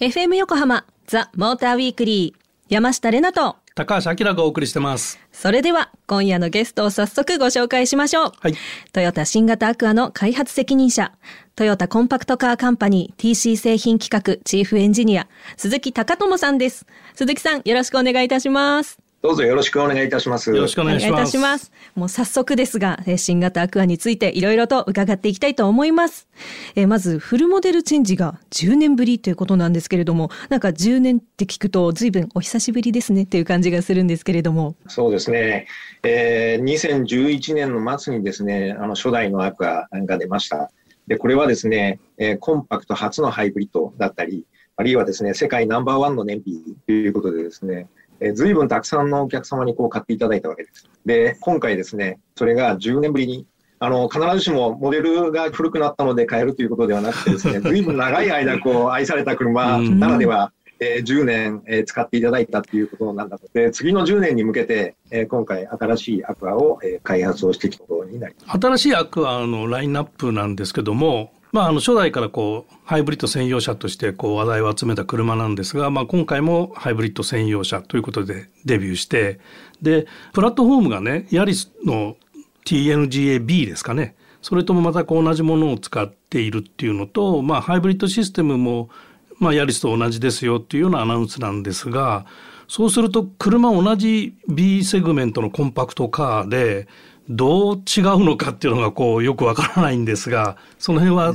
FM 横浜ザ・モーターウィークリー山下れなと。高橋明がお送りしてます。それでは今夜のゲストを早速ご紹介しましょう、はい、トヨタ新型アクアの開発責任者トヨタコンパクトカーカンパニー TC 製品企画チーフエンジニア鈴木隆智さんです。鈴木さんよろしくお願いいたしますどうぞよろしくお願いいたします。よろしくお願いいたします。もう早速ですが、新型アクアについていろいろと伺っていきたいと思います。えまず、フルモデルチェンジが10年ぶりということなんですけれども、なんか10年って聞くと随分お久しぶりですねっていう感じがするんですけれども。そうですね。えー、2011年の末にですね、あの初代のアクアが出ました。で、これはですね、えー、コンパクト初のハイブリッドだったり、あるいはですね、世界ナンバーワンの燃費ということでですね、えー、随分たくさんのお客様にこう買っていただいたわけです。で、今回ですね、それが10年ぶりに、あの、必ずしもモデルが古くなったので買えるということではなくてですね、随分長い間こう愛された車ならでは、えー、10年、えー、使っていただいたということなんだと。で、次の10年に向けて、えー、今回新しいアクアを、えー、開発をしてきたことになります。新しいアクアのラインナップなんですけども、まあ、あの初代からこうハイブリッド専用車としてこう話題を集めた車なんですが、まあ、今回もハイブリッド専用車ということでデビューしてでプラットフォームがねヤリスの TNGA-B ですかね。それともまたこう同じものを使っているっていうのと、まあ、ハイブリッドシステムも、まあ、ヤリスと同じですよっていうようなアナウンスなんですがそうすると車同じ B セグメントのコンパクトカーでどう違うのかっていうのがこうよくわからないんですがその辺は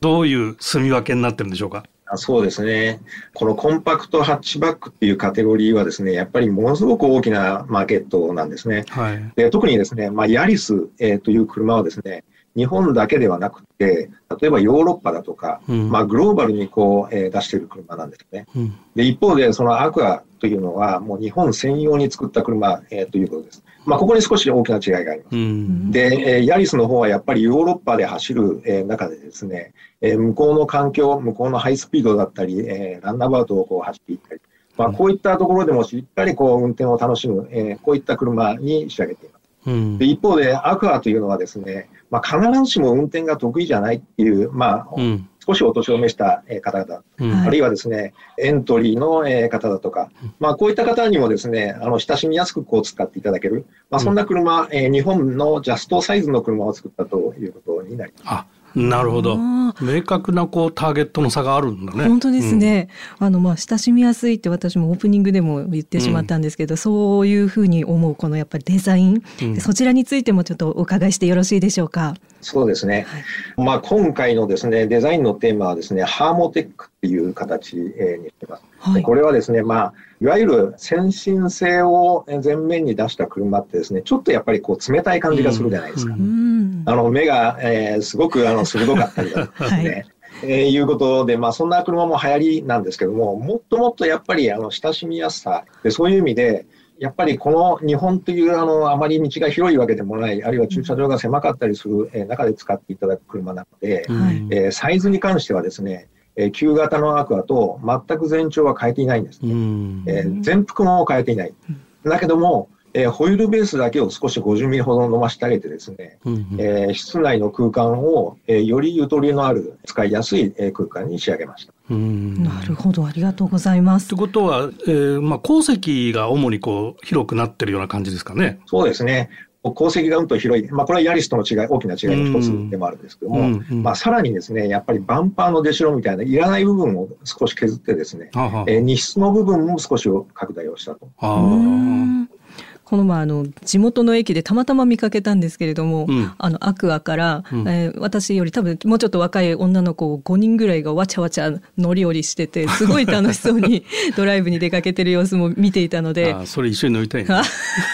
どういう住み分けになってるんでしょうか、うん、そうですね。このコンパクトハッチバックっていうカテゴリーはですね、やっぱりものすごく大きなマーケットなんですね。はい、で特にですね、まあ、ヤリス、えー、という車はですね、日本だけではなくて、例えばヨーロッパだとか、うん、まあ、グローバルにこう、えー、出している車なんですね。うん、で一方で、そのアクアというのは、もう日本専用に作った車、えー、ということです。まあ、ここに少し大きな違いがあります。うん、で、えー、ヤリスの方はやっぱりヨーロッパで走る、えー、中でですね、えー、向こうの環境、向こうのハイスピードだったり、えー、ランナーバウトをこう走っていったり、まあ、こういったところでもしっかりこう運転を楽しむ、えー、こういった車に仕上げています。うん、で一方で、アクアというのはですね、まあ、必ずしも運転が得意じゃないっていう、まあ、うん、少しお年を召した方々、うん、あるいはですね、エントリーの方だとか、まあ、こういった方にもですね、あの、親しみやすくこう使っていただける、まあ、そんな車、えー、日本のジャストサイズの車を作ったということになります。なるほど。明確なこうターゲットの差があるんだね。本当ですね。うん、あのまあ親しみやすいって私もオープニングでも言ってしまったんですけど、うん、そういうふうに思うこのやっぱりデザイン、うん、そちらについてもちょっとお伺いしてよろしいでしょうか？そうですね。はい、まあ今回のですねデザインのテーマはですねハーモテックっていう形にしてます。はい、これはですねまあいわゆる先進性を前面に出した車ってですね、ちょっとやっぱりこう冷たい感じがするじゃないですか。うん、あの目が、えー、すごくあの鋭かったりだとかですね。はいえー、いうことで、まあ、そんな車も流行りなんですけども、もっともっとやっぱりあの親しみやすさで、そういう意味で、やっぱりこの日本というあのあまり道が広いわけでもない、あるいは駐車場が狭かったりする、えー、中で使っていただく車なので、はい、えー、サイズに関してはですね、えー、旧型のアクアと全く全長は変えていないんですね。えー、全幅も変えていない。だけども、えー、ホイールベースだけを少し50ミリほど伸ばしてあげてですね、うんうん、えー、室内の空間を、えー、よりゆとりのある使いやすい、えー、空間に仕上げました。なるほどありがとうございます。ということは、えーまあ、鉱石が主にこう広くなってるような感じですかね。そうですね。鉱石がうんと広い、まあ、これはヤリスとの違い、大きな違いの一つでもあるんですけども、うんうん、まあ、さらにですね、やっぱりバンパーの出しろみたいな、いらない部分を少し削ってですね、ははえー、荷室の部分も少し拡大をしたと。この前あの地元の駅でたまたま見かけたんですけれども、うん、あのアクアから、うん、えー、私より多分もうちょっと若い女の子5人ぐらいがわちゃわちゃ乗り降りしてて すごい楽しそうに ドライブに出かけてる様子も見ていたので。それ一緒に乗りたい、ね、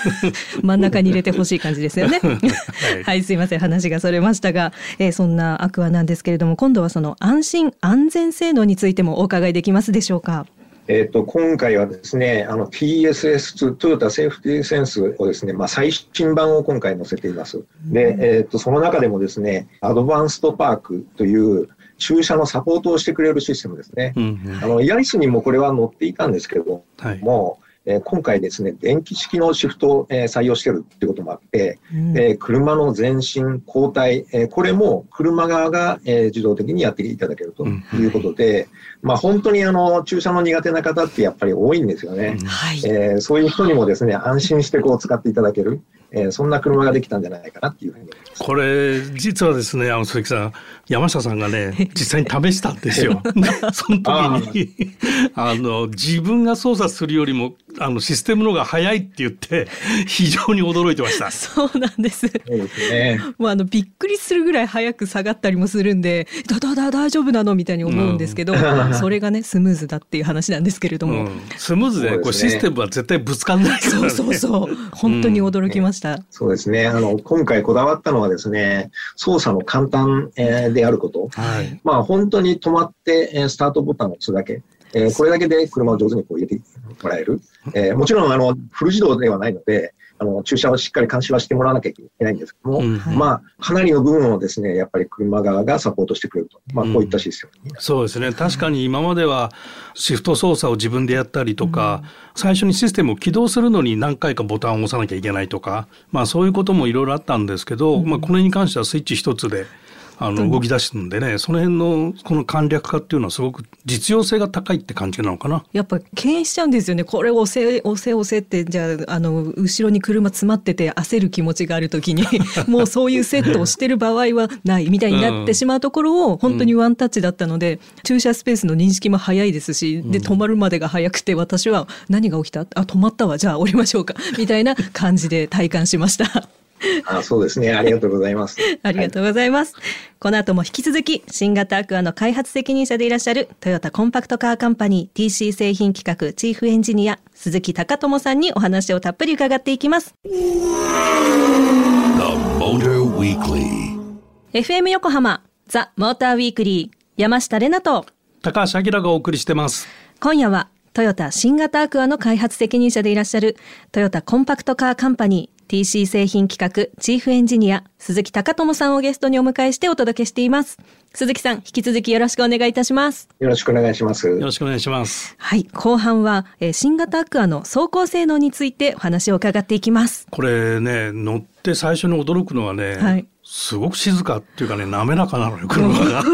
真ん中に入れてほしい感じですよね。はい、はい、すいません話がそれましたが、えー、そんなアクアなんですけれども今度はその安心安全性能についてもお伺いできますでしょうか？えーと、今回はですね、あの TSS2、トヨタセーフティーセンスをですね、まあ、最新版を今回載せています。で、えーと、その中でもですね、アドバンストパークという駐車のサポートをしてくれるシステムですね。うんうん、あのヤリスにもこれは載っていたんですけども、はいえー、今回ですね、電気式のシフトを、えー、採用してるっていうこともあって、うん、えー、車の前進、後退、えー、これも車側が、えー、自動的にやっていただけるということで、うん、まあ本当にあの、駐車の苦手な方ってやっぱり多いんですよね。うん、えー、そういう人にもですね、安心してこう使っていただける。えー、そんな車ができたんじゃないかなっていうふうに思います。これ実はですねあの鈴木さん山下さんがね 実際に試したんですよ。その時に あの自分が操作するよりもあのシステムの方が早いって言って非常に驚いてました。そうなんです。そうですね。もうあのびっくりするぐらい早く下がったりもするんで、だだだ大丈夫なのみたいに思うんですけど、うん、それがねスムーズだっていう話なんですけれども、うん、スムーズでこうシステムは絶対ぶつかんないから、ね、そうそうそう本当に驚きました。うん、そうですね。あの今回こだわったのはですね、操作の簡単、えー、であること。はい。まあ本当に止まってえスタートボタンを押すだけ。えー、これだけで車を上手にこう入れてもらえる。えー、もちろん、あの、フル自動ではないので、あの、駐車をしっかり監視はしてもらわなきゃいけないんですけども、うんはい、まあ、かなりの部分をですね、やっぱり車側がサポートしてくれると。まあ、こういったシステム、うん、そうですね。確かに今まではシフト操作を自分でやったりとか、うん、最初にシステムを起動するのに何回かボタンを押さなきゃいけないとか、まあ、そういうこともいろいろあったんですけど、まあ、これに関してはスイッチ一つで、あの動き出すんでね。その辺のこの簡略化っていうのはすごく実用性が高いって感じなのかな？やっぱ敬遠しちゃうんですよね。これ押せ押せ押せってじゃああの後ろに車詰まってて焦る気持ちがある時に もうそういうセットをしてる場合はないみたいになってしまうところを本当にワンタッチだったので、うん、駐車スペースの認識も早いですしで止まるまでが早くて私は何が起きた？あ止まったわ。じゃあ降りましょうか。みたいな感じで体感しました。あそうですね。ありがとうございます。ありがとうございます。はい、この後も引き続き、新型アクアの開発責任者でいらっしゃる、トヨタコンパクトカーカンパニー TC 製品企画チーフエンジニア、鈴木隆友さんにお話をたっぷり伺っていきます。FM 横浜、ザ・モーターウィークリー、山下れなと、高橋明がお送りしてます。今夜は、トヨタ新型アクアの開発責任者でいらっしゃる、トヨタコンパクトカーカンパニー TC 製品企画チーフエンジニア鈴木隆友さんをゲストにお迎えしてお届けしています。鈴木さん、引き続きよろしくお願いいたします。よろしくお願いします。よろしくお願いします。はい、後半は、えー、新型アクアの走行性能についてお話を伺っていきます。これね、乗って最初に驚くのはね、はい、すごく静かっていうかね、滑らかなのよ、車が。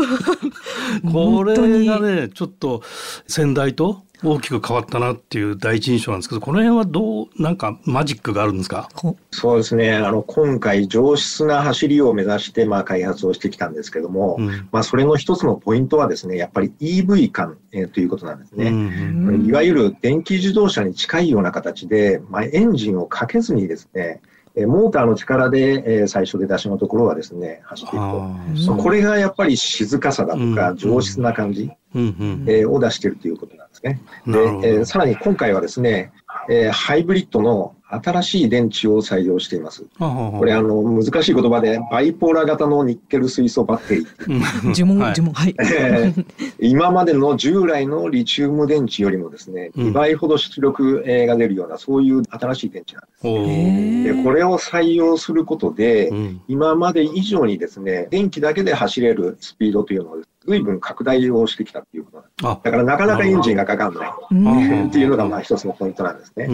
これがね、ちょっと先代と大きく変わったなっていう第一印象なんですけど、この辺はどう、なんかマジックがあるんですか？そうですね。あの、今回上質な走りを目指して、まあ開発をしてきたんですけども、うん、まあそれの一つのポイントはですね、やっぱり EV 感、えー、ということなんですね、うんうん、いわゆる電気自動車に近いような形で、まあエンジンをかけずにですね、モーターの力で、えー、最初出だしのところはですね、走っていくと。これがやっぱり静かさだとか、上質な感じ、えー、を出しているということなんですね。で、えー、さらに今回はですね、えー、ハイブリッドの新しい電池を採用しています。これあの難しい言葉でバイポーラー型のニッケル水素バッテリー。呪文呪文はい、えー。今までの従来のリチウム電池よりもですね、2倍ほど出力が出るようなそういう新しい電池なんです。でこれを採用することで、今まで以上にですね電気だけで走れるスピードというのを随分拡大をしてきたっていうことなんです。だからなかなかエンジンがかかんないっていうのがまあ一つのポイントなんですね。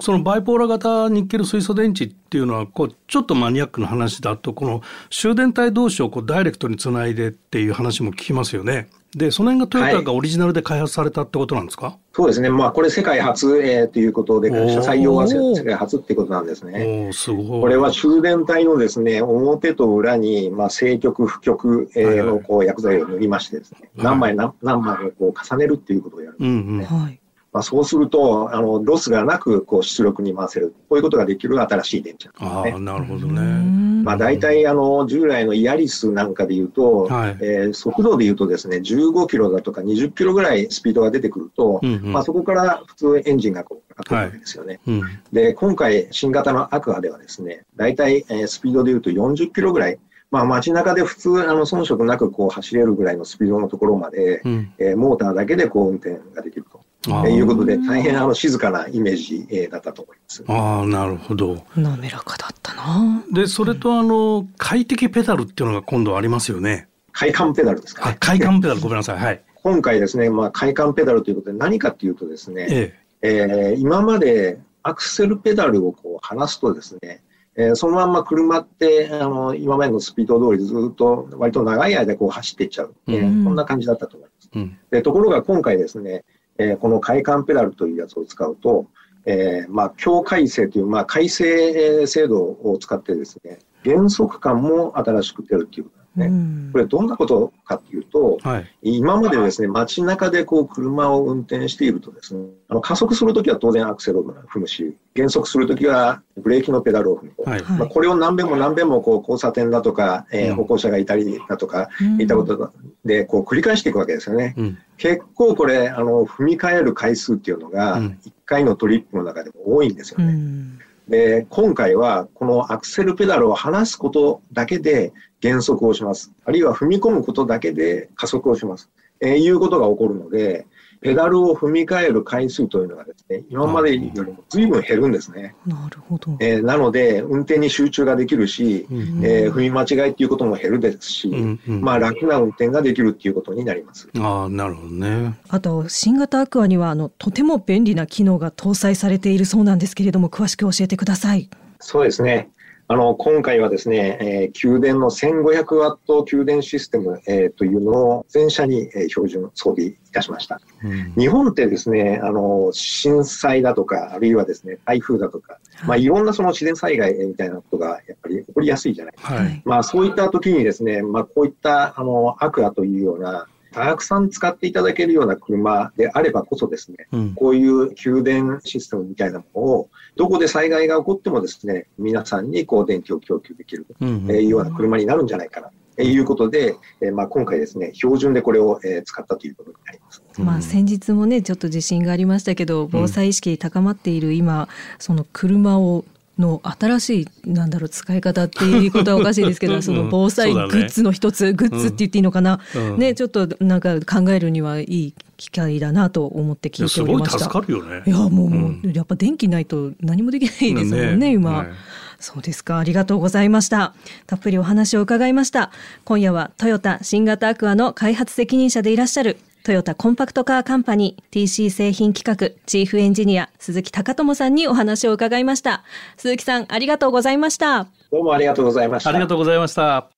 そのバイポーラ型ニッケル水素電池っていうのはこうちょっとマニアックな話だとこの終電体同士をこうダイレクトにつないでっていう話も聞きますよね。で、その辺がトヨタがオリジナルで開発されたってことなんですか、はい、そうですね。まあ、これ世界初、えー、ということで、採用は世界初っていうことなんですね。おすごい。これは終電体のですね、表と裏に、まあ、正極、負極、えー、のこう薬剤を塗りましてですね、はい、何枚何何枚をこう重ねるっていうことをやるんですね。うんうんはいまあ、そうすると、あの、ロスがなく、こう、出力に回せる。こういうことができる新しい電池なんですね。ああ、なるほどね。まあ、大体、あの、従来のイヤリスなんかで言うと、はい、えー、速度で言うとですね、15キロだとか20キロぐらいスピードが出てくると、うんうん、まあ、そこから普通エンジンがこう、かかるわけですよね。はいうん、で、今回、新型のアクアではですね、大体、えー、スピードで言うと40キロぐらい、まあ、街中で普通、あの、遜色なくこう走れるぐらいのスピードのところまで、うん、えー、モーターだけでこう運転ができると。ということで、大変あの静かなイメージ、えー、だったと思います。ああ、なるほど。滑らかだったな。で、それとあの、快適ペダルっていうのが今度ありますよね。快感ペダルですか、ね、快感ペダル、ごめんなさい。はい。今回ですね、まあ、快感ペダルということで何かっていうとですね、えええー、今までアクセルペダルをこう離すとですね、えー、そのまんま車ってあの今までのスピード通りずっと割と長い間こう走っていっちゃう、えー、こんな感じだったと思います。うん、でところが今回ですね、えー、この快感ペダルというやつを使うと、えー、まあ、強改正という、まあ、改正制度を使ってですね、減速感も新しく出るということね。これどんなことかというと、はい、今までですね、街中でこう車を運転しているとですね、あの加速するときは当然アクセルを踏むし、減速するときはブレーキのペダルを踏むと。はい、まあ、これを何遍も何遍もこう交差点だとか、えー、歩行者がいたりだとか、いったことでこう繰り返していくわけですよね。うん、結構これ、あの、踏み替える回数っていうのが、1回のトリップの中でも多いんですよね。うんで、今回はこのアクセルペダルを離すことだけで減速をします。あるいは踏み込むことだけで加速をします。えー、いうことが起こるので、ペダルを踏み替える回数というのがですね、今までよりも随分減るんですね。なるほど。えー、なので、運転に集中ができるし、うん、えー、踏み間違いっていうことも減るですし、うんうん、まあ楽な運転ができるっていうことになります。ああ、なるほどね。あと、新型アクアには、あの、とても便利な機能が搭載されているそうなんですけれども、詳しく教えてください。そうですね。あの、今回はですね、えー、宮殿の1500ワット給電システム、えー、というのを全社に、えー、標準装備いたしました、うん、日本ってですね、あの、震災だとか、あるいはですね、台風だとか、はい、まあ、いろんなその自然災害みたいなことがやっぱり起こりやすいじゃないですか。はい、まあ、そういった時にですね、まあ、こういった、あの、アクアというような、たくさん使っていただけるような車であればこそですね、うん、こういう給電システムみたいなものを、どこで災害が起こってもですね、皆さんにこう電気を供給できるというような車になるんじゃないかな。ということで、えまあ、今回ですね、標準でこれを、え使ったということになります。まあ、先日もね、ちょっと地震がありましたけど、防災意識高まっている今、その車をの新しいなんだろう使い方っていうことはおかしいですけど、うん、その防災グッズの一つ、ね、グッズって言っていいのかな、うん、ねちょっとなんか考えるにはいい機会だなと思って聞いておりました。すごい助かるよね。いやもう、うん、やっぱ電気ないと何もできないですもんね、ね今。ねそうですか。ありがとうございました。たっぷりお話を伺いました。今夜はトヨタ新型アクアの開発責任者でいらっしゃるトヨタコンパクトカーカンパニー TC 製品企画チーフエンジニア鈴木隆友さんにお話を伺いました。鈴木さんありがとうございました。どうもありがとうございました。ありがとうございました。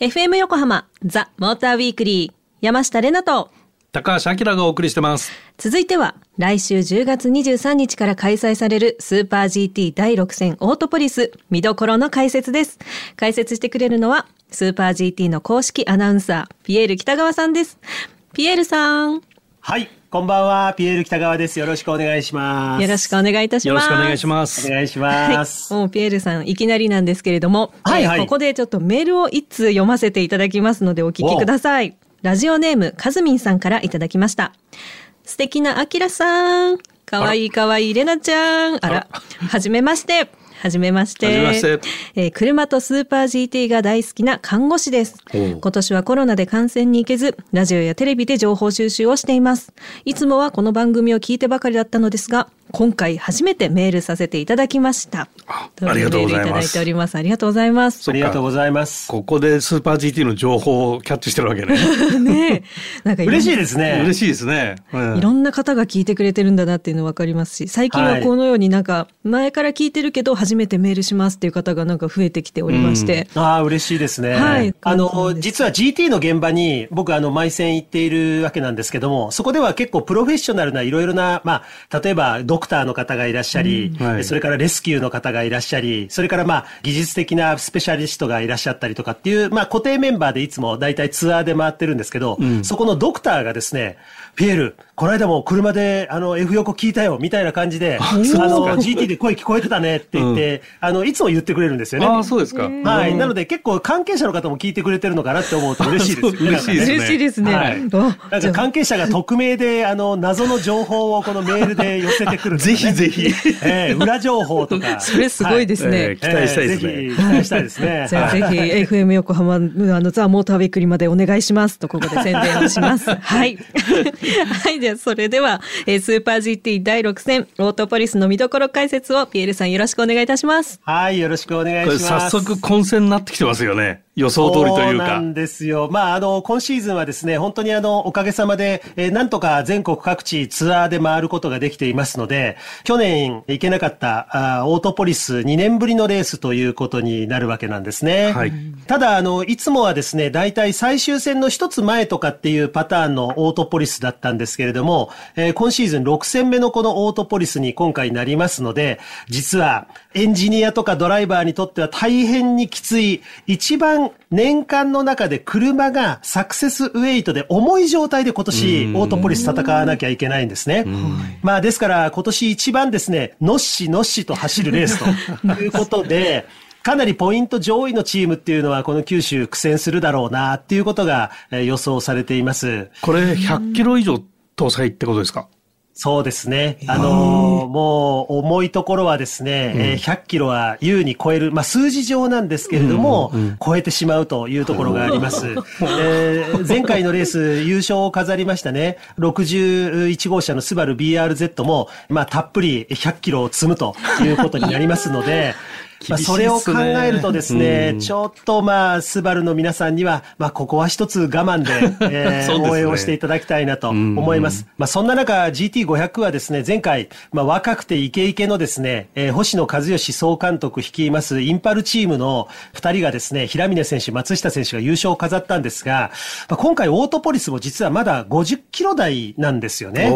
FM 横浜ザ・モーターウィークリー山下れなと高橋明がお送りしてます。続いては、来週10月23日から開催されるスーパー GT 第6戦オートポリス見どころの解説です。解説してくれるのは、スーパー GT の公式アナウンサー、ピエール北川さんです。ピエールさん。はい。こんばんは、ピエール北川です。よろしくお願いします。よろしくお願いいたします。よろしくお願いします。お願いします。はい、もうピエールさん、いきなりなんですけれども、はいはい、ここでちょっとメールを一通読ませていただきますのでお聞きください。ラジオネーム、かずみんさんからいただきました。素敵なあきらさん。かわいいかわいいれなちゃん。あら、はじめまして。はじめまして。は。えー、車とスーパー GT が大好きな看護師です。今年はコロナで観戦に行けず、ラジオやテレビで情報収集をしています。いつもはこの番組を聞いてばかりだったのですが、今回初めてメールさせていただきました。ありがとうございます。いただいております。ありがとうございます。ありがとうございます。ここでスーパー GT の情報をキャッチしてるわけね。ねなんか嬉しいですね。嬉しいですね、うん、いろんな方が聞いてくれてるんだなっていうのわかりますし、最近はこのようになんか前から聞いてるけど初めてメールしますっていう方がなんか増えてきておりまして。うん、ああ、嬉しいですね。はい。あの、実は GT の現場に僕あの、毎戦行っているわけなんですけども、そこでは結構プロフェッショナルないろいろな、まあ、例えばドクターの方がいらっしゃり、うんはい、それからレスキューの方がいらっしゃり、それからまあ、技術的なスペシャリストがいらっしゃったりとかっていう、まあ、固定メンバーでいつも大体ツアーで回ってるんですけど、うん、そこのドクターがですね、ピエール、この間も車で、あの、F 横聞いたよ、みたいな感じで、あの、GT で声聞こえてたねって言って、うん、あの、いつも言ってくれるんですよね。あそうですか。はい。なので結構関係者の方も聞いてくれてるのかなって思うと嬉しいですよね。嬉しいですね。嬉しいですね。はい。なんか関係者が匿名で、あの、謎の情報をこのメールで寄せてくる、ね、ぜひぜひ。えー、裏情報とか。それすごいですね。はいえー、期待したいですね。ぜひ期待したいですね。じゃあぜひ、FM 横浜、あの、ザ・モーターウィークリーまでお願いしますと、ここで宣伝をします。はい。はい。じゃあ、それでは、えー、スーパー GT 第6戦、オートポリスの見どころ解説をピエールさんよろしくお願いいたします。はい、よろしくお願いします。早速混戦になってきてますよね。予想通りというか。そうなんですよ。まあ、あの、今シーズンはですね、本当にあの、おかげさまで、えー、なんとか全国各地ツアーで回ることができていますので、去年行けなかったあオートポリス2年ぶりのレースということになるわけなんですね。はい。ただ、あの、いつもはですね、大体最終戦の一つ前とかっていうパターンのオートポリスだったんですけれども、えー、今シーズン6戦目のこのオートポリスに今回なりますので、実はエンジニアとかドライバーにとっては大変にきつい、一番年間の中で車がサクセスウェイトで重い状態で今年オートポリス戦わなきゃいけないんですね。まあですから今年一番ですね、のっしのっしと走るレースと いうことで、かなりポイント上位のチームっていうのはこの九州苦戦するだろうなっていうことが予想されています。これ100キロ以上搭載ってことですか？そうですね。あのー、もう、重いところはですね、うん、えー、100キロは優に超える、まあ、数字上なんですけれども、うんうん、超えてしまうというところがあります。えー、前回のレース、優勝を飾りましたね、61号車のスバル BRZ も、まあ、たっぷり100キロを積むということになりますので、まあ、それを考えるとですね、うん、ちょっとまあ、スバルの皆さんには、まあ、ここは一つ我慢で、えーね、応援をしていただきたいなと思います。まあ、そんな中、GT500 はですね、前回、まあ、若くてイケイケのですね、えー、星野和義総監督率いますインパルチームの二人がですね、平峰選手、松下選手が優勝を飾ったんですが、まあ、今回オートポリスも実はまだ50キロ台なんですよね。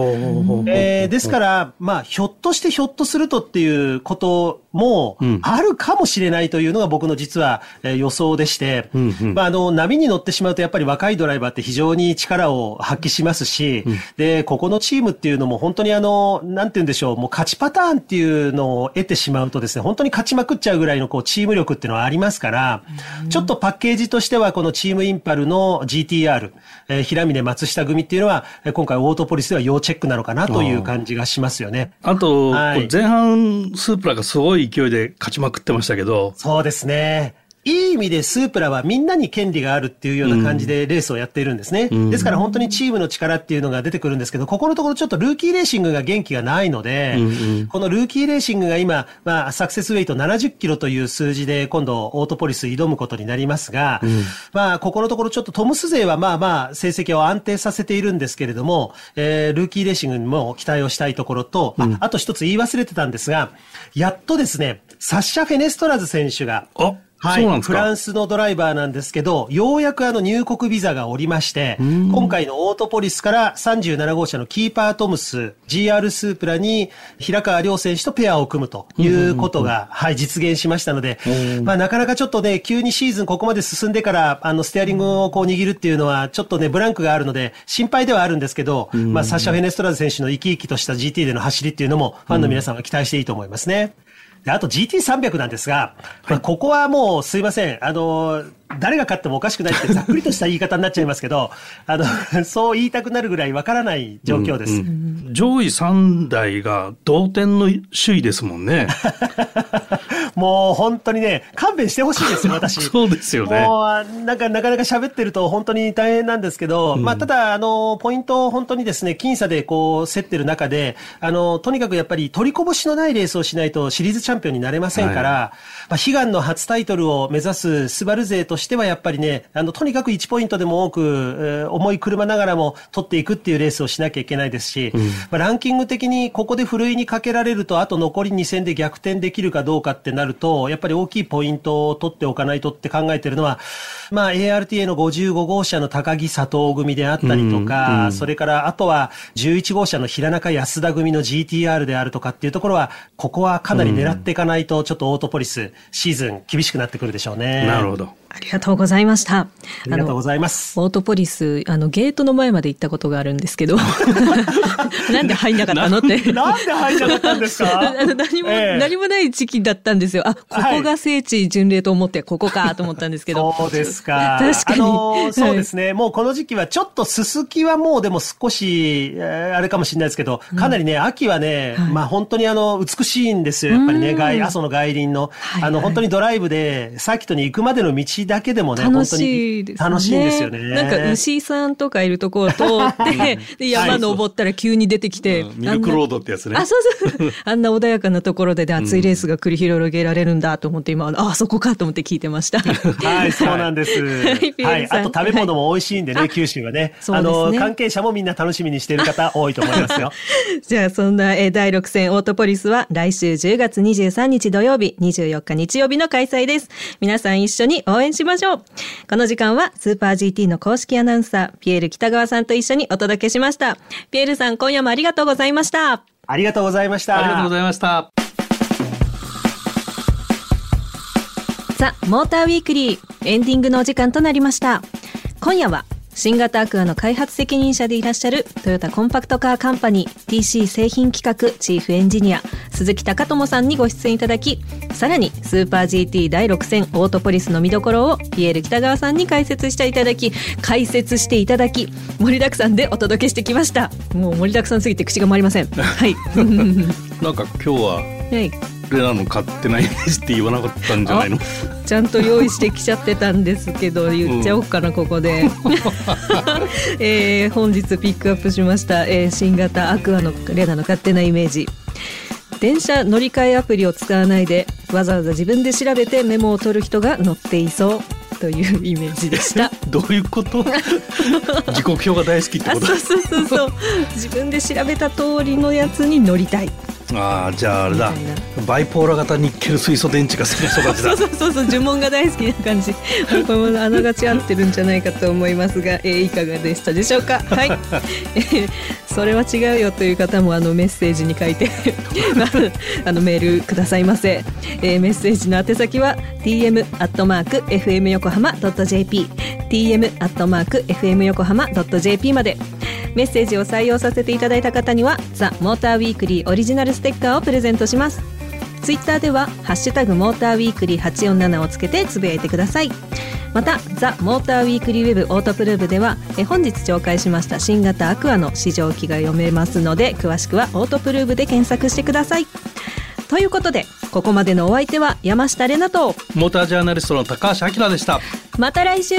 えー、ですから、まあ、ひょっとしてひょっとするとっていうこともあるかもしれないというのが僕の実は予想でして、うんうん、まあ、あの、波に乗ってしまうとやっぱり若いドライバーって非常に力を発揮しますし、うん、で、ここのチームっていうのも本当にあの、なんて言うんでしょう、もう勝ちパターンっていうのを得てしまうとですね、本当に勝ちまくっちゃうぐらいのこう、チーム力っていうのはありますから、うん、ちょっとパッケージとしてはこのチームインパルの GTR、えー、平峰松下組っていうのは、今回オートポリスでは要チェックなのかなという感じがしますよね。あと、はい、前半スープラがすごい勢いで勝ちまくってましたけど。そうですね。いい意味でスープラはみんなに権利があるっていうような感じでレースをやっているんですね。うん、ですから本当にチームの力っていうのが出てくるんですけど、ここのところちょっとルーキーレーシングが元気がないので、このルーキーレーシングが今、まあ、サクセスウェイト70キロという数字で今度オートポリス挑むことになりますが、うん、まあ、ここのところちょっとトムス勢はまあまあ成績を安定させているんですけれども、えー、ルーキーレーシングにも期待をしたいところと、ああと一つ言い忘れてたんですが、やっとですね、サッシャ・フェネストラズ選手が、はい。フランスのドライバーなんですけど、ようやくあの入国ビザがおりまして、今回のオートポリスから37号車のキーパートムス、GR スープラに平川亮選手とペアを組むということが、はい、実現しましたので、まあなかなかちょっとね、急にシーズンここまで進んでから、あの、ステアリングをこう握るっていうのは、ちょっとね、ブランクがあるので、心配ではあるんですけど、まあサッシャ・フェネストラズ選手の生き生きとした GT での走りっていうのも、ファンの皆さんは期待していいと思いますね。であと GT300 なんですが、まあ、ここはもうすいません。あの、誰が勝ってもおかしくないって ざっくりとした言い方になっちゃいますけど、あの、そう言いたくなるぐらいわからない状況です。うんうん、上位3台が同点の首位ですもんね。もう本当にね、勘弁してほしいですよ、私。そうですよね。もう、なんかなかなか喋ってると本当に大変なんですけど、うん、まあただ、あの、ポイントを本当にですね、僅差でこう、競ってる中で、あの、とにかくやっぱり取りこぼしのないレースをしないとシリーズチャンピオンになれませんから、はい、まあ悲願の初タイトルを目指すスバル勢としてはやっぱりね、あの、とにかく1ポイントでも多く、えー、重い車ながらも取っていくっていうレースをしなきゃいけないですし、うん、まあ、ランキング的にここでふるいにかけられると、あと残り2戦で逆転できるかどうかってなると、やっぱり大きいポイントを取っておかないとって考えてるのは、まあ、ARTA の55号車の高木佐藤組であったりとか、うんうん、それからあとは11号車の平中安田組の GTR であるとかっていうところは、ここはかなり狙っていかないと、ちょっとオートポリス、シーズン厳しくなってくるでしょうね。なるほど。ありがとうございました。ありがとうございます。オートポリス、あの、ゲートの前まで行ったことがあるんですけど、なんで入んなかったのって。なんで入んなかったんですか？あの何も、えー、何もない時期だったんですよ。あ、ここが聖地巡礼と思って、ここかと思ったんですけど。そうですか。確かに。あのそうですね、はい、もうこの時期はちょっとすすきはもうでも少し、えー、あれかもしれないですけど、かなりね、うん、秋はね、はい、まあ本当にあの、美しいんですよ。やっぱりね、外、阿蘇の外輪の、はいはい、あの、本当にドライブで、サーキットに行くまでの道だけでもね、楽しいですね。楽しいんですよね。なんか牛さんとかいるところ通って、で、山登ったら急に出てきて、ミルクロードってやつね。あ、そうそう。あんな穏やかなところで、熱いレースが繰り広げらられるんだと思って今あそこかと思って聞いてました。はいそうなんです。はい。あと食べ物も美味しいんでね、はい、九州はね、ね、あの関係者もみんな楽しみにしている方多いと思いますよ。じゃあそんな、え第6戦オートポリスは来週10月23日土曜日24日日曜日の開催です。皆さん一緒に応援しましょう。この時間はスーパー GT の公式アナウンサーピエール北川さんと一緒にお届けしました。ピエールさん今夜もありがとうございました。ありがとうございました。ありがとうございました。ザ・モーターウィークリーエンディングのお時間となりました。今夜は新型アクアの開発責任者でいらっしゃるトヨタコンパクトカーカンパニー TC 製品企画チーフエンジニア鈴木貴智さんにご出演いただきさらにスーパー GT 第6戦オートポリスの見どころをピエール北川さんに解説していただき解説していただき盛りだくさんでお届けしてきました。もう盛りだくさんすぎて口が回りません。はい。なんか今日は、はいレナの勝手なイメージって言わなかったんじゃないの？ちゃんと用意してきちゃってたんですけど言っちゃおうかな、うん、ここで、えー、本日ピックアップしました、えー、新型アクアのレナの勝手なイメージ。電車乗り換えアプリを使わないでわざわざ自分で調べてメモを取る人が乗っていそうというイメージでした。どういうこと？時刻表が大好きってこと？そうそうそうそう。自分で調べた通りのやつに乗りたいああじゃああれだ。バイポーラ型ニッケル水素電池が好きな人たちだ。そうそうそう呪文が大好きな感じ。これもあながち合ってるんじゃないかと思いますが、えー、いかがでしたでしょうか？はい、えー、それは違うよという方もあのメッセージに書いて あのメールくださいませ、えー、メッセージの宛先は tm アットマーク fm 横浜 .jp tm アットマーク fm 横浜 .jp までメッセージを採用させていただいた方にはザ・モーターウィークリーオリジナルステッカーをプレゼントします。ツイッターでは「ハッシュタグモーターウィークリー847」をつけてつぶやいてください。またザ・モーターウィークリーウェブオートプルーブではえ本日紹介しました新型アクアの試乗機が読めますので詳しくはオートプルーブで検索してください。ということでここまでのお相手は山下れなとモータージャーナリストの高橋明でした。また来週